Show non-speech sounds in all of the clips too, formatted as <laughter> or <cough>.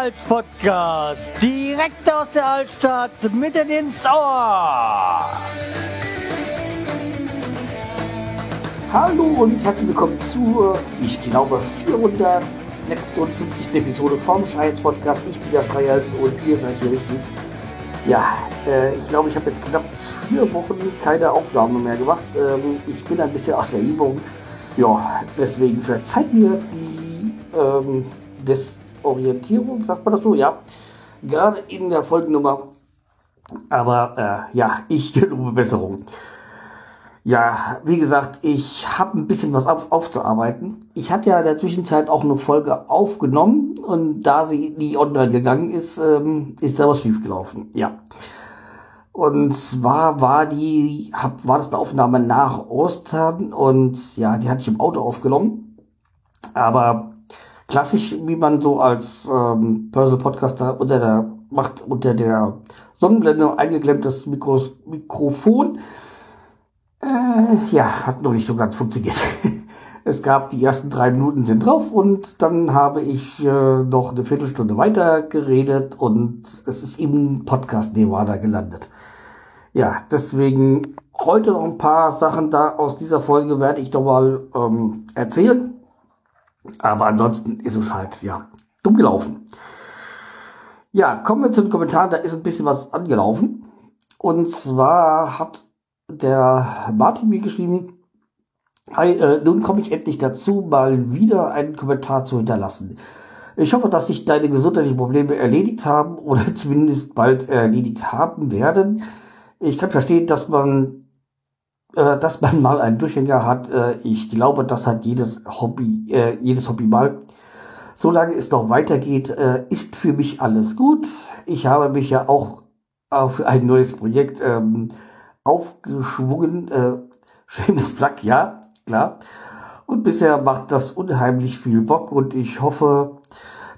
Podcast. Direkt aus der Altstadt, mitten ins Ohr. Hallo und herzlich willkommen zur, ich glaube, 456. Episode vom Schreihals Podcast. Ich bin der Schreihals und ihr seid hier richtig. Ja, äh, ich glaube, ich habe jetzt knapp vier Wochen keine Aufnahme mehr gemacht. Ähm, ich bin ein bisschen aus der Übung. Ja, deswegen verzeiht mir die ähm, Desorientierung, sagt man das so? Ja, gerade in der Folgennummer. Aber äh, ja, ich <laughs> gelobe Besserung. Ja, wie gesagt, ich habe ein bisschen was auf, aufzuarbeiten. Ich hatte ja in der Zwischenzeit auch eine Folge aufgenommen und da sie nie online gegangen ist, ähm, ist da was schiefgelaufen. Ja. Und zwar war die, hab, war das eine Aufnahme nach Ostern und ja, die hatte ich im Auto aufgenommen. Aber klassisch, wie man so als ähm, Personal Podcaster unter der macht unter der Sonnenblende eingeklemmtes Mikros, Mikrofon äh, ja, hat noch nicht so ganz funktioniert. <laughs> es gab die ersten drei Minuten sind drauf und dann habe ich äh, noch eine Viertelstunde weiter geredet und es ist im Podcast Nevada gelandet. Ja, deswegen heute noch ein paar Sachen da aus dieser Folge werde ich doch mal ähm, erzählen. Aber ansonsten ist es halt, ja, dumm gelaufen. Ja, kommen wir zu den Kommentaren. Da ist ein bisschen was angelaufen. Und zwar hat der Martin mir geschrieben, Hi, äh, nun komme ich endlich dazu, mal wieder einen Kommentar zu hinterlassen. Ich hoffe, dass sich deine gesundheitlichen Probleme erledigt haben oder <laughs> zumindest bald erledigt haben werden. Ich kann verstehen, dass man, dass man mal einen Durchhänger hat. Äh, ich glaube, das hat jedes Hobby, äh, jedes Hobby mal. Solange es noch weitergeht, äh, ist für mich alles gut. Ich habe mich ja auch auf ein neues Projekt ähm, aufgeschwungen. Äh, schönes Plug, ja, klar. Und bisher macht das unheimlich viel Bock und ich hoffe,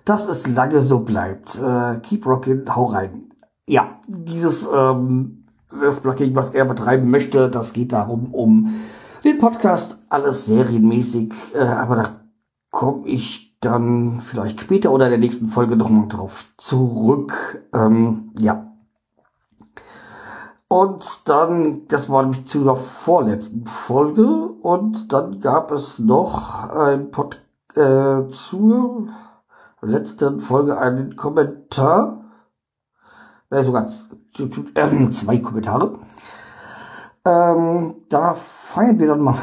dass es lange so bleibt. Äh, keep rocking, hau rein. Ja, dieses ähm, Self-Plugging, was er betreiben möchte, das geht darum, um den Podcast alles serienmäßig, äh, aber da komme ich dann vielleicht später oder in der nächsten Folge nochmal drauf zurück. Ähm, ja, und dann, das war nämlich zu der vorletzten Folge. Und dann gab es noch ein Pod, äh, zur letzten Folge einen Kommentar. Äh, sogar äh, zwei Kommentare. Ähm, da feiern wir dann mal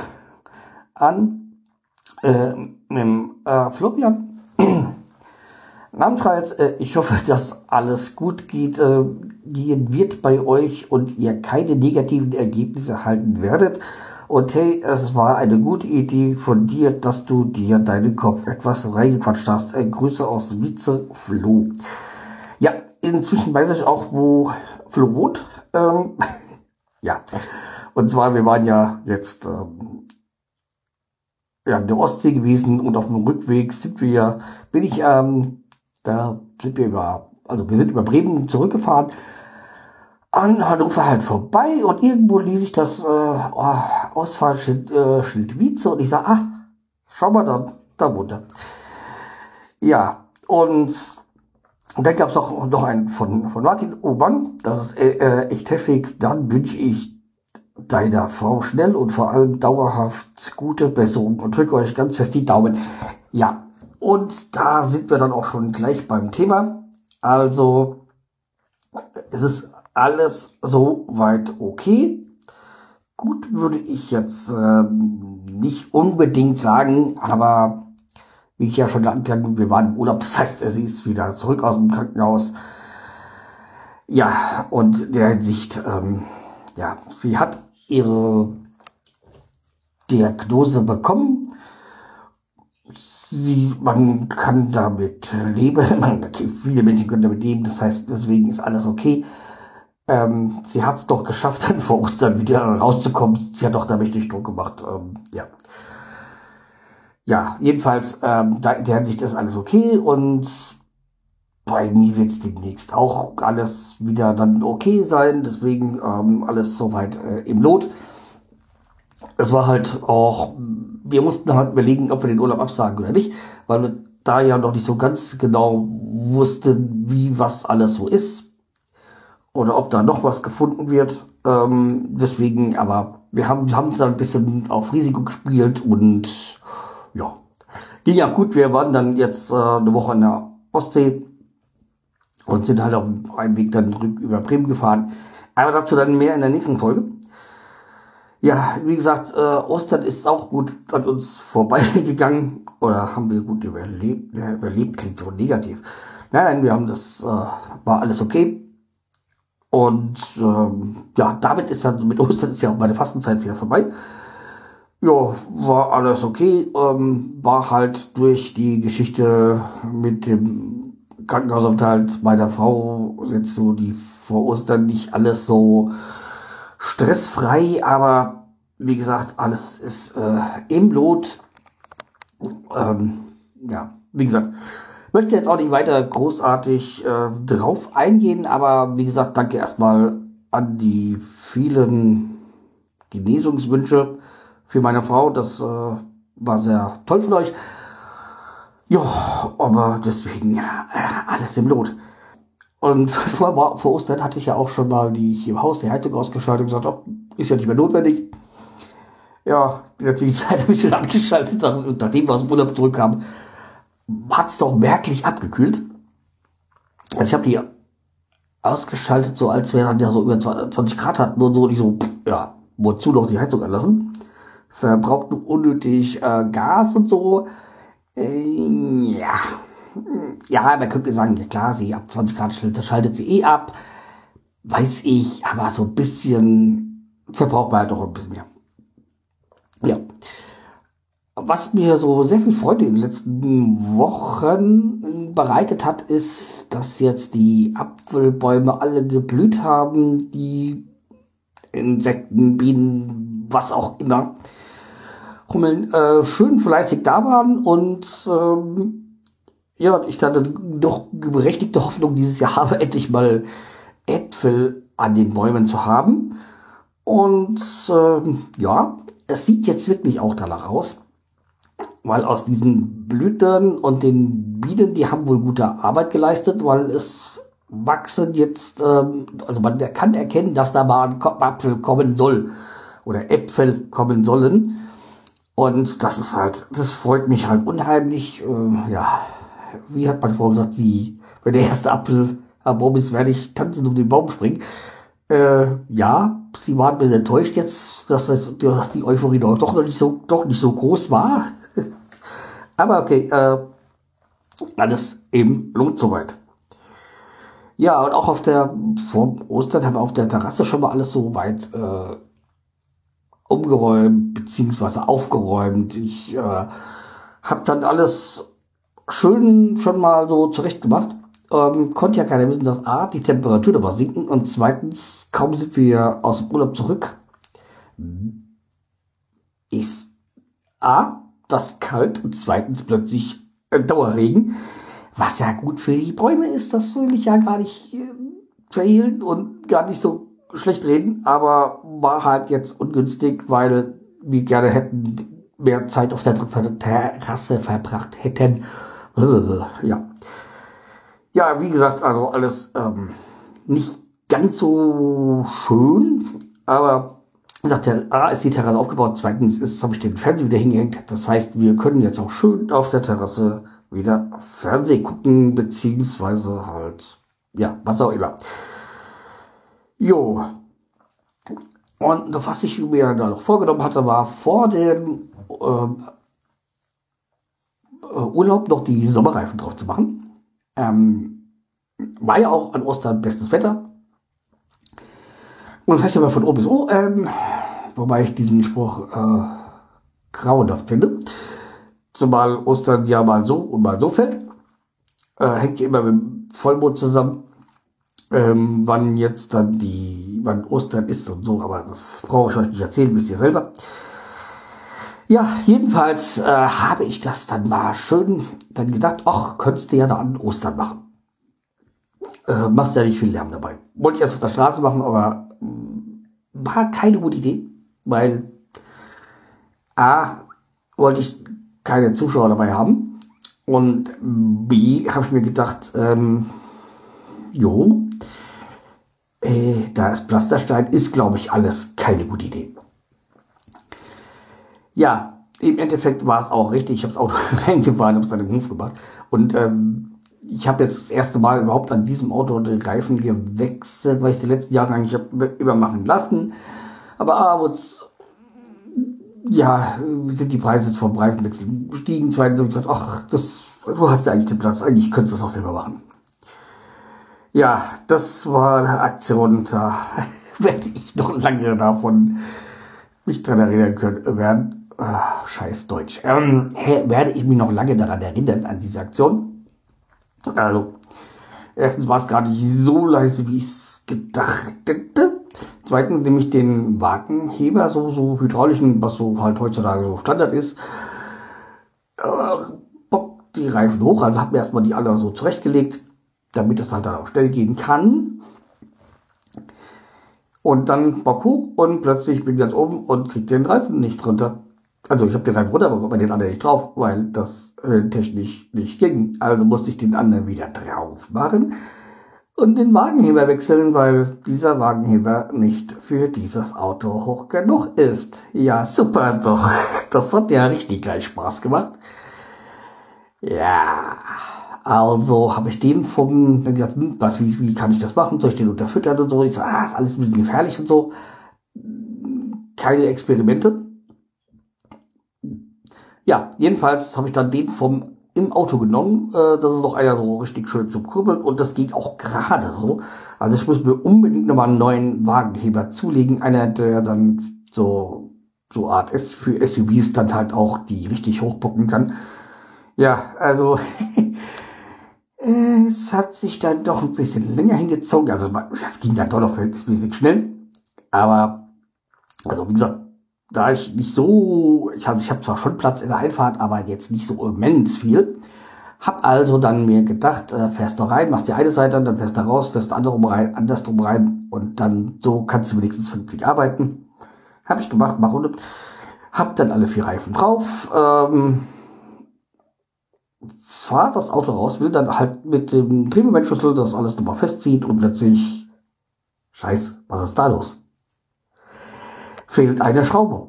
<laughs> an äh, mit dem äh, Florian. <clears throat> Namensschreiz, äh, ich hoffe, dass alles gut geht, äh, gehen wird bei euch und ihr keine negativen Ergebnisse erhalten werdet. Und hey, es war eine gute Idee von dir, dass du dir deinen Kopf etwas reingequatscht hast. Äh, Grüße aus Vize Flo. Inzwischen weiß ich auch, wo Flo wohnt. Ähm, <laughs> ja, und zwar, wir waren ja jetzt ähm, ja, in der Ostsee gewesen und auf dem Rückweg sind wir, bin ich ähm, da sind wir über, also wir sind über Bremen zurückgefahren, an Hannover halt vorbei und irgendwo ließ ich das äh, oh, Ausfallschild äh, Schild Wietze und ich sag, ah, schau mal da, da wohnt er. Ja, und, und dann gab es noch, noch einen von, von Martin Obern, das ist äh, äh, echt heftig, dann wünsche ich deiner Frau schnell und vor allem dauerhaft gute Besserung und drücke euch ganz fest die Daumen. Ja, und da sind wir dann auch schon gleich beim Thema. Also, es ist alles so weit okay. Gut würde ich jetzt ähm, nicht unbedingt sagen, aber wie ich ja schon anklang, wir waren im Urlaub, das heißt, sie ist wieder zurück aus dem Krankenhaus. Ja, und der Hinsicht, ähm, ja, sie hat ihre Diagnose bekommen sie, man kann damit leben, <laughs> man, viele Menschen können damit leben, das heißt, deswegen ist alles okay. Ähm, sie hat es doch geschafft, dann <laughs> vor Ostern wieder rauszukommen. Sie hat doch da richtig Druck gemacht. Ähm, ja. Ja, jedenfalls, ähm, da in der Hinsicht ist alles okay und bei mir wird es demnächst auch alles wieder dann okay sein. Deswegen ähm, alles soweit äh, im Lot. Es war halt auch wir mussten halt überlegen, ob wir den Urlaub absagen oder nicht, weil wir da ja noch nicht so ganz genau wussten, wie was alles so ist oder ob da noch was gefunden wird. Ähm, deswegen, aber wir haben es dann ein bisschen auf Risiko gespielt und ja, ging ja gut. Wir waren dann jetzt äh, eine Woche in der Ostsee und sind halt auf einem Weg dann rück über Bremen gefahren. Aber dazu dann mehr in der nächsten Folge. Ja, wie gesagt, äh, Ostern ist auch gut an uns vorbeigegangen oder haben wir gut überlebt. Ja, überlebt klingt so negativ. Nein, nein, wir haben das, äh, war alles okay. Und ähm, ja, damit ist dann mit Ostern ist ja auch meine Fastenzeit wieder vorbei. Ja, war alles okay. Ähm, war halt durch die Geschichte mit dem Krankenhausaufenthalt meiner Frau jetzt so die vor Ostern nicht alles so stressfrei, aber wie gesagt, alles ist äh, im Blut. Ähm, ja, wie gesagt, möchte jetzt auch nicht weiter großartig äh, drauf eingehen, aber wie gesagt, danke erstmal an die vielen Genesungswünsche für meine Frau. Das äh, war sehr toll von euch. Ja, aber deswegen äh, alles im Lot. Und <laughs> vor, vor Ostern hatte ich ja auch schon mal die hier im Haus die Heizung ausgeschaltet und gesagt, oh, ist ja nicht mehr notwendig. Ja, natürlich <laughs> Zeit ein bisschen abgeschaltet und nachdem wir aus dem Urlaub zurückkamen, hat's doch merklich abgekühlt. Also ich habe die ausgeschaltet, so als wir dann ja so über 20 Grad hatten und so, und ich so, ja, wozu noch die Heizung anlassen? Verbraucht nur unnötig äh, Gas und so. Äh, ja, ja, man könnte sagen, ja klar, sie ab 20 Grad schaltet sie eh ab. Weiß ich, aber so ein bisschen verbraucht man halt doch ein bisschen mehr. Ja. Was mir so sehr viel Freude in den letzten Wochen bereitet hat, ist, dass jetzt die Apfelbäume alle geblüht haben, die Insekten, Bienen, was auch immer, Hummeln, äh, schön fleißig da waren und ähm, ja, ich hatte doch berechtigte Hoffnung dieses Jahr habe, <laughs> endlich mal Äpfel an den Bäumen zu haben. Und äh, ja, es sieht jetzt wirklich auch danach aus, weil aus diesen Blüten und den Bienen, die haben wohl gute Arbeit geleistet, weil es wachsen jetzt, ähm, also man kann erkennen, dass da mal ein Apfel kommen soll oder Äpfel kommen sollen. Und das ist halt, das freut mich halt unheimlich. Äh, ja, wie hat meine Frau gesagt, die, wenn der erste Apfel am ist, werde ich tanzen um den Baum springen. Äh, ja, sie waren mir enttäuscht jetzt, dass, das, dass die Euphorie doch noch nicht so, doch nicht so groß war. <laughs> Aber okay, äh, alles eben lohnt soweit. Ja, und auch auf der, vor Ostern haben wir auf der Terrasse schon mal alles so weit äh, umgeräumt, beziehungsweise aufgeräumt. Ich äh, habe dann alles schön schon mal so zurecht gemacht. Ähm, konnte ja keiner wissen, dass A, die Temperatur dabei sinken und zweitens, kaum sind wir aus dem Urlaub zurück, ist A, das kalt und zweitens plötzlich äh, Dauerregen, was ja gut für die Bäume ist, das will ich ja gar nicht äh, verhehlen und gar nicht so schlecht reden, aber war halt jetzt ungünstig, weil wir gerne hätten mehr Zeit auf der Terrasse verbracht hätten ja. Ja, wie gesagt, also alles ähm, nicht ganz so schön, aber wie gesagt, A ist die Terrasse aufgebaut, zweitens ist, habe ich den Fernseher wieder hingehängt. Das heißt, wir können jetzt auch schön auf der Terrasse wieder Fernseh gucken, beziehungsweise halt, ja, was auch immer. Jo. Und was ich mir da noch vorgenommen hatte, war vor dem ähm, äh, Urlaub noch die Sommerreifen drauf zu machen. Ähm, war ja auch an Ostern bestes Wetter. Und das heißt ja mal von oben bis O, ähm, wobei ich diesen Spruch äh, grauenhaft finde. Zumal Ostern ja mal so und mal so fällt. Äh, hängt ja immer mit dem Vollmond zusammen. Ähm, wann jetzt dann die, wann Ostern ist und so, aber das brauche ich euch nicht erzählen, wisst ihr selber. Ja, jedenfalls äh, habe ich das dann mal schön dann gedacht, ach, könntest du ja da an Ostern machen. Äh, machst ja nicht viel Lärm dabei. Wollte ich erst auf der Straße machen, aber mm, war keine gute Idee, weil A, wollte ich keine Zuschauer dabei haben Und B, habe ich mir gedacht, ähm, jo, äh, da ist Pflasterstein, ist, glaube ich, alles keine gute Idee. Ja, im Endeffekt war es auch richtig. Ich habe das Auto <laughs> reingefahren, habe es dann im Hof gemacht. Und ähm, ich habe jetzt das erste Mal überhaupt an diesem Auto den Reifen gewechselt, weil ich die letzten Jahre eigentlich hab übermachen lassen. Aber abends, ja, sind die Preise vom Reifenwechsel gestiegen. Zweitens habe ich gesagt, ach, das, du hast ja eigentlich den Platz, eigentlich könntest du das auch selber machen. Ja, das war eine Aktion, da <laughs> werde ich noch lange davon mich dran erinnern können werden. Ach, scheiß Deutsch. Ähm, werde ich mich noch lange daran erinnern, an diese Aktion. Also, erstens war es gar nicht so leise, wie ich es gedacht hätte. Zweitens nehme ich den Wagenheber, so, so hydraulischen, was so halt heutzutage so Standard ist, äh, bock die Reifen hoch, also habe mir erstmal die alle so zurechtgelegt, damit es halt dann auch schnell gehen kann. Und dann bock hoch und plötzlich bin ich ganz oben und krieg den Reifen nicht runter. Also ich habe den Reifen runter, aber den anderen nicht drauf, weil das äh, technisch nicht ging. Also musste ich den anderen wieder drauf machen und den Wagenheber wechseln, weil dieser Wagenheber nicht für dieses Auto hoch genug ist. Ja, super doch. Das hat ja richtig gleich Spaß gemacht. Ja, also habe ich den vom, dann gesagt, hm, was, wie, wie kann ich das machen? Soll ich den unterfüttern und so? Ich so, ah, ist alles ein bisschen gefährlich und so. Keine Experimente. Ja, jedenfalls habe ich dann den vom im Auto genommen. Äh, das ist noch einer so richtig schön zum Kurbeln und das geht auch gerade so. Also ich muss mir unbedingt nochmal einen neuen Wagenheber zulegen. Einer, der dann so, so Art ist für SUVs dann halt auch die richtig hochpucken kann. Ja, also <laughs> es hat sich dann doch ein bisschen länger hingezogen. Also das ging dann doch noch verhältnismäßig schnell. Aber, also wie gesagt, da ich nicht so, ich, also ich habe zwar schon Platz in der Einfahrt, aber jetzt nicht so immens viel. Hab also dann mir gedacht, äh, fährst du rein, machst die eine Seite an, dann fährst du raus, fährst andersrum rein, andersrum rein und dann so kannst du wenigstens vernünftig arbeiten. Hab ich gemacht, mach runter. Hab dann alle vier Reifen drauf, ähm, fahr das Auto raus, will dann halt mit dem Drehmomentschlüssel das alles nochmal festziehen und plötzlich, scheiß, was ist da los? fehlt eine Schraube.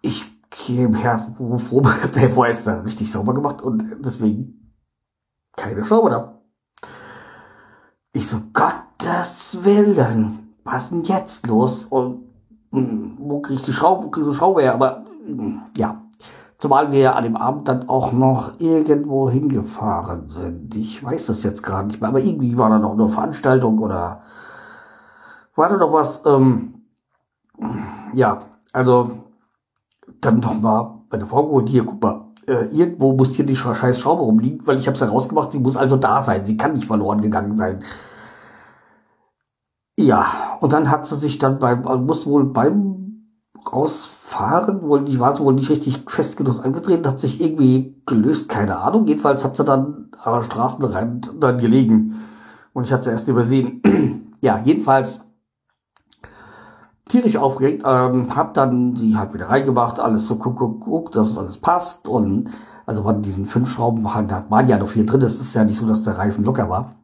Ich käme her, froh, der vorher ist da richtig sauber gemacht und deswegen keine Schraube da. Ich so, Gottes Willen, was ist denn jetzt los? Und hm, wo krieg ich die Schraube, krieg ich die Schraube her? Aber hm, ja, zumal wir ja an dem Abend dann auch noch irgendwo hingefahren sind. Ich weiß das jetzt gerade nicht mehr, aber irgendwie war da noch eine Veranstaltung oder war da noch was, ähm, ja, also dann noch mal bei der Frau geholt, hier, guck mal, äh, irgendwo muss hier die scheiß Schraube rumliegen, weil ich habe es herausgemacht, sie muss also da sein, sie kann nicht verloren gegangen sein. Ja, und dann hat sie sich dann beim, muss wohl beim rausfahren, wohl, die war wohl nicht richtig fest genug angetreten, hat sich irgendwie gelöst, keine Ahnung. Jedenfalls hat sie dann am Straßenrand dann gelegen. Und ich hatte sie erst übersehen. <clears throat> ja, jedenfalls tierisch aufgeregt, ähm, hab dann sie halt wieder reingemacht, alles so guck, guck, guck, dass alles passt und also von diesen fünf Schrauben halt, waren ja noch vier drin, es ist ja nicht so, dass der Reifen locker war.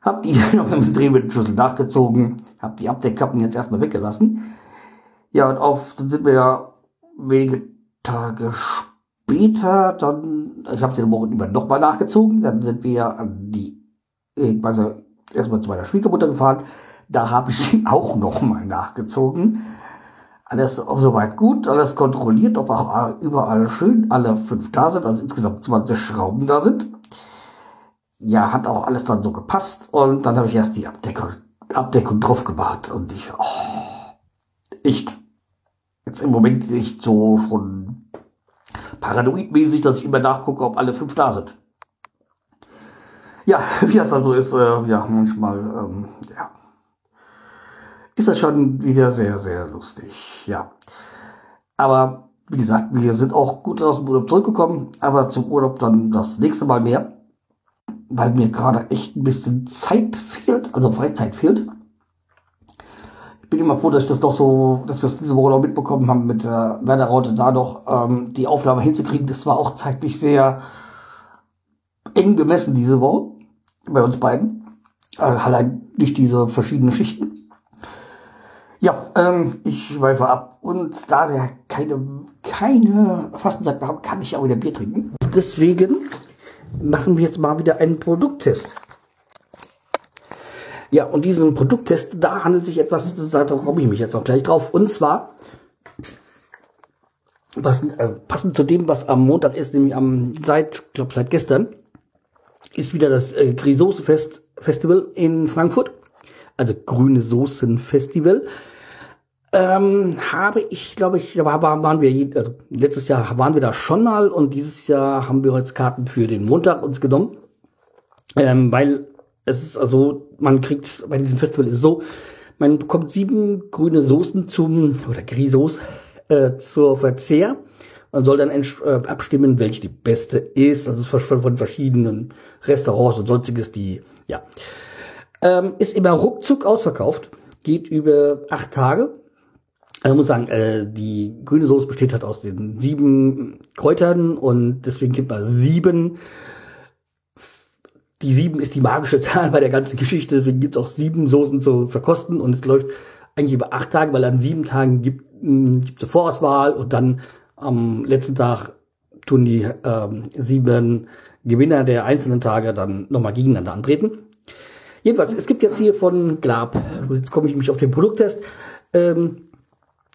Hab die dann <laughs> noch mit Drehmittelschlüssel nachgezogen, hab die Abdeckkappen jetzt erstmal weggelassen. Ja, und auf, dann sind wir ja wenige Tage später, dann, ich habe den Wochen über nochmal nachgezogen, dann sind wir an die, ich weiß ja, erstmal zu meiner Schwiegermutter gefahren, da habe ich sie <laughs> auch noch mal nachgezogen. Alles auch soweit gut, alles kontrolliert, ob auch überall schön alle fünf da sind, also insgesamt 20 Schrauben da sind. Ja, hat auch alles dann so gepasst und dann habe ich erst die Abdeckung, Abdeckung drauf gemacht und ich, oh, echt, jetzt im Moment nicht so schon paranoidmäßig, dass ich immer nachgucke, ob alle fünf da sind. Ja, <laughs> wie das also ist, äh, ja, manchmal, ähm, ja, ist das schon wieder sehr, sehr lustig. Ja. Aber wie gesagt, wir sind auch gut aus dem Urlaub zurückgekommen, aber zum Urlaub dann das nächste Mal mehr, weil mir gerade echt ein bisschen Zeit fehlt, also Freizeit fehlt. Bin immer froh, dass ich das doch so, dass wir das diese Woche noch mitbekommen haben mit der Werder Raute, da doch ähm, die Aufnahme hinzukriegen. Das war auch zeitlich sehr eng gemessen diese Woche bei uns beiden. Äh, allein durch diese verschiedenen Schichten. Ja, ähm, ich schweife ab. Und da wir keine, keine Fastenzeit haben, kann ich auch wieder Bier trinken. Deswegen machen wir jetzt mal wieder einen Produkttest. Ja, und diesen Produkttest, da handelt sich etwas, da komme ich mich jetzt auch gleich drauf. Und zwar, was, äh, passend zu dem, was am Montag ist, nämlich am, seit, glaube seit gestern, ist wieder das äh, Grisose Fest Festival in Frankfurt. Also Grüne Soßen Festival. Ähm, habe ich, glaube ich, waren wir, also letztes Jahr waren wir da schon mal und dieses Jahr haben wir jetzt Karten für den Montag uns genommen. Ähm, weil es ist also, man kriegt bei diesem Festival ist es so, man bekommt sieben grüne Soßen zum, oder Grisos, äh, zur Verzehr. Man soll dann äh, abstimmen, welche die beste ist. Also von, von verschiedenen Restaurants und sonstiges, die, ja. Ähm, ist immer ruckzuck ausverkauft. Geht über acht Tage. Also muss sagen, äh, die grüne Soße besteht halt aus den sieben Kräutern und deswegen gibt man sieben die sieben ist die magische <laughs> Zahl bei der ganzen Geschichte, deswegen gibt es auch sieben Soßen zu verkosten und es läuft eigentlich über acht Tage, weil an sieben Tagen gibt es gibt eine Vorauswahl und dann am letzten Tag tun die ähm, sieben Gewinner der einzelnen Tage dann nochmal gegeneinander antreten. Jedenfalls, es gibt jetzt hier von Glab, jetzt komme ich mich auf den Produkttest, ähm,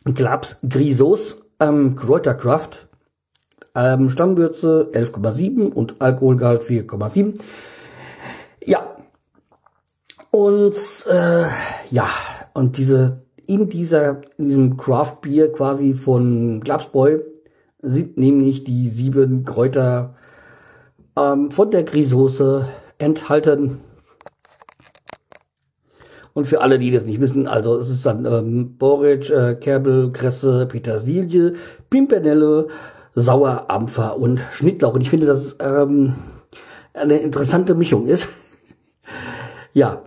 Glabs Grisos ähm, Kräuterkraft, ähm, Stammwürze 11,7 und Alkoholgehalt 4,7. Ja. Und äh, ja, und diese in dieser in diesem Craft Beer quasi von Glapsboy sind nämlich die sieben Kräuter ähm, von der Grisauce enthalten. Und für alle, die das nicht wissen, also es ist dann ähm, Boric, äh, Kerbel, Kresse, Petersilie, Pimpernelle, Sauerampfer und Schnittlauch. Und ich finde, dass es ähm, eine interessante Mischung ist. Ja.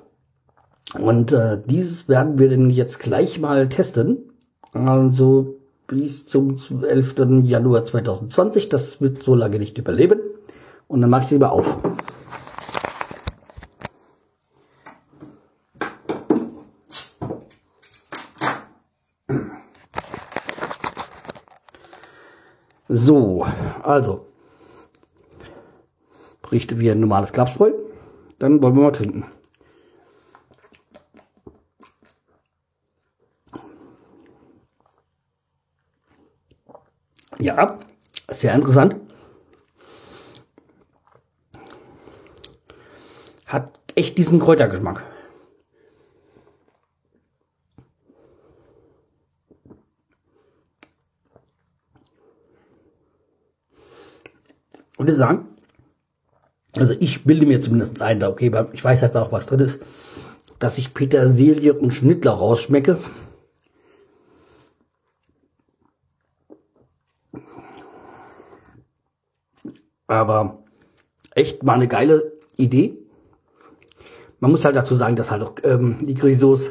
Und äh, dieses werden wir denn jetzt gleich mal testen. Also bis zum 11. Januar 2020. Das wird so lange nicht überleben. Und dann mache ich lieber auf. So, also riecht wie ein normales Klapsbräu. Dann wollen wir mal trinken. Sehr interessant. Hat echt diesen Kräutergeschmack. Und ich sagen, also ich bilde mir zumindest ein, da okay, ich weiß halt auch, was drin ist, dass ich Petersilie und Schnittler rausschmecke. Aber echt mal eine geile Idee. Man muss halt dazu sagen, dass halt auch ähm, die Grisos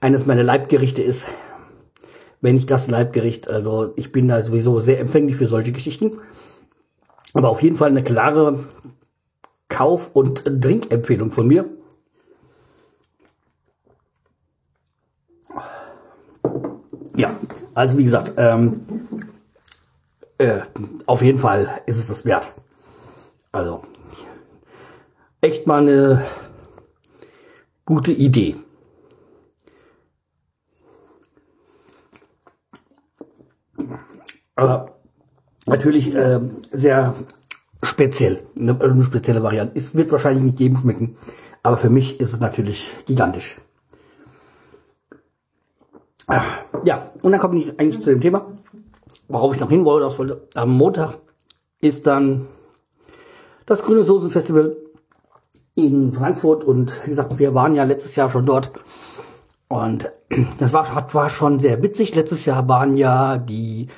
eines meiner Leibgerichte ist. Wenn nicht das Leibgericht. Also ich bin da sowieso sehr empfänglich für solche Geschichten. Aber auf jeden Fall eine klare Kauf- und Trinkempfehlung von mir. Ja, also wie gesagt, ähm, äh, auf jeden Fall ist es das wert. Also, echt mal eine gute Idee. Aber natürlich äh, sehr speziell, eine, eine spezielle Variante. Es wird wahrscheinlich nicht jedem schmecken, aber für mich ist es natürlich gigantisch. Ah, ja, und dann komme ich eigentlich zu dem Thema worauf ich noch hin wollte, am Montag ist dann das Grüne Soßenfestival in Frankfurt und wie gesagt, wir waren ja letztes Jahr schon dort und <clears throat> das war, war schon sehr witzig. Letztes Jahr waren ja die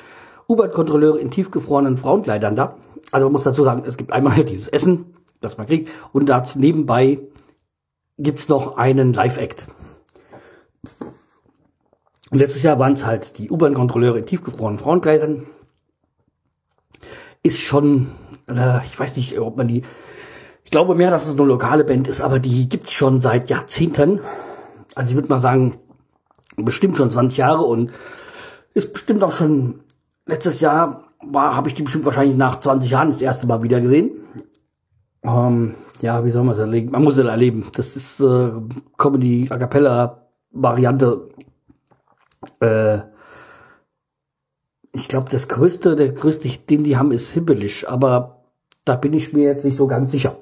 U-Bahn-Kontrolleure in tiefgefrorenen Frauenkleidern da. Also man muss dazu sagen, es gibt einmal <laughs> dieses Essen, das man kriegt und dazu nebenbei gibt's noch einen Live-Act. Und letztes Jahr waren es halt die U-Bahn-Kontrolleure in tiefgefrorenen Frauenkleidern. Ist schon, äh, ich weiß nicht, ob man die, ich glaube mehr, dass es eine lokale Band ist, aber die gibt's schon seit Jahrzehnten. Also ich würde mal sagen, bestimmt schon 20 Jahre und ist bestimmt auch schon letztes Jahr war, habe ich die bestimmt wahrscheinlich nach 20 Jahren das erste Mal wieder gesehen. Ähm, ja, wie soll man es erleben? Man muss es erleben. Das ist äh, Comedy A cappella Variante. Äh, ich glaube, das größte, der größte, den die haben, ist Hibbelisch, aber da bin ich mir jetzt nicht so ganz sicher.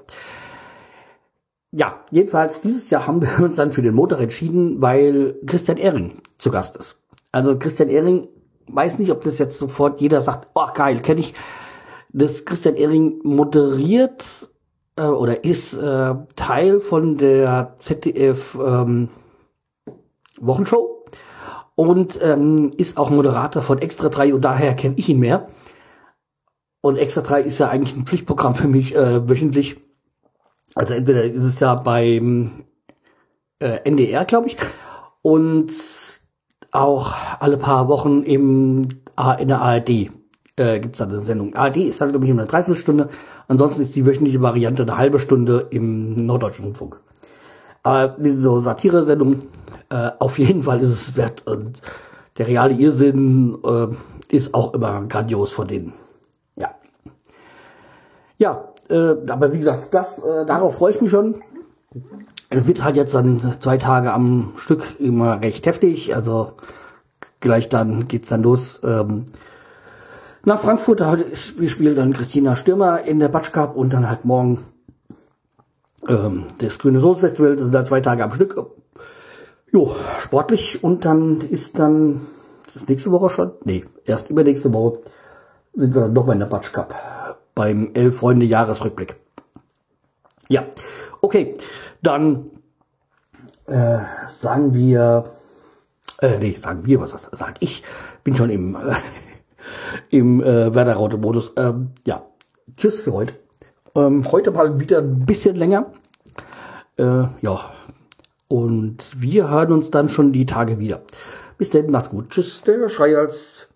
Ja, jedenfalls dieses Jahr haben wir <laughs> uns dann für den Montag entschieden, weil Christian Ehring zu Gast ist. Also Christian Ehring, weiß nicht, ob das jetzt sofort jeder sagt, oh geil, kenne ich. Das Christian Ehring moderiert äh, oder ist äh, Teil von der ZDF ähm, Wochenshow und ähm, ist auch Moderator von Extra 3 und daher kenne ich ihn mehr. Und Extra 3 ist ja eigentlich ein Pflichtprogramm für mich äh, wöchentlich. Also entweder ist es ja beim äh, NDR, glaube ich, und auch alle paar Wochen im, in der ARD äh, gibt es eine Sendung. ARD ist dann, glaube ich, eine Dreiviertelstunde. Ansonsten ist die wöchentliche Variante eine halbe Stunde im Norddeutschen Rundfunk. Aber so Satire-Sendung, äh, auf jeden Fall ist es wert. Und der reale Irrsinn äh, ist auch immer grandios von denen. Ja. Ja, äh, aber wie gesagt, das, äh, darauf freue ich mich schon. Es wird halt jetzt dann zwei Tage am Stück immer recht heftig. Also gleich dann geht's dann los. Ähm, nach Frankfurt, da ist, wir spielen dann Christina Stürmer in der Batsch Cup und dann halt morgen ähm, das Grüne Soße Festival. Das sind da zwei Tage am Stück. Jo, sportlich und dann ist dann, ist das nächste Woche schon? Nee, erst übernächste Woche sind wir dann nochmal in der Batsch Cup beim Elf Freunde Jahresrückblick. Ja, okay, dann äh, sagen wir, äh, nee, sagen wir, was das sag ich, bin schon im, äh, <laughs> im äh, Werder-Raute-Modus. Ähm, ja, tschüss für heute. Ähm, heute mal wieder ein bisschen länger. Äh, ja, und wir hören uns dann schon die Tage wieder. Bis dann, macht's gut. Tschüss, der Schreihals.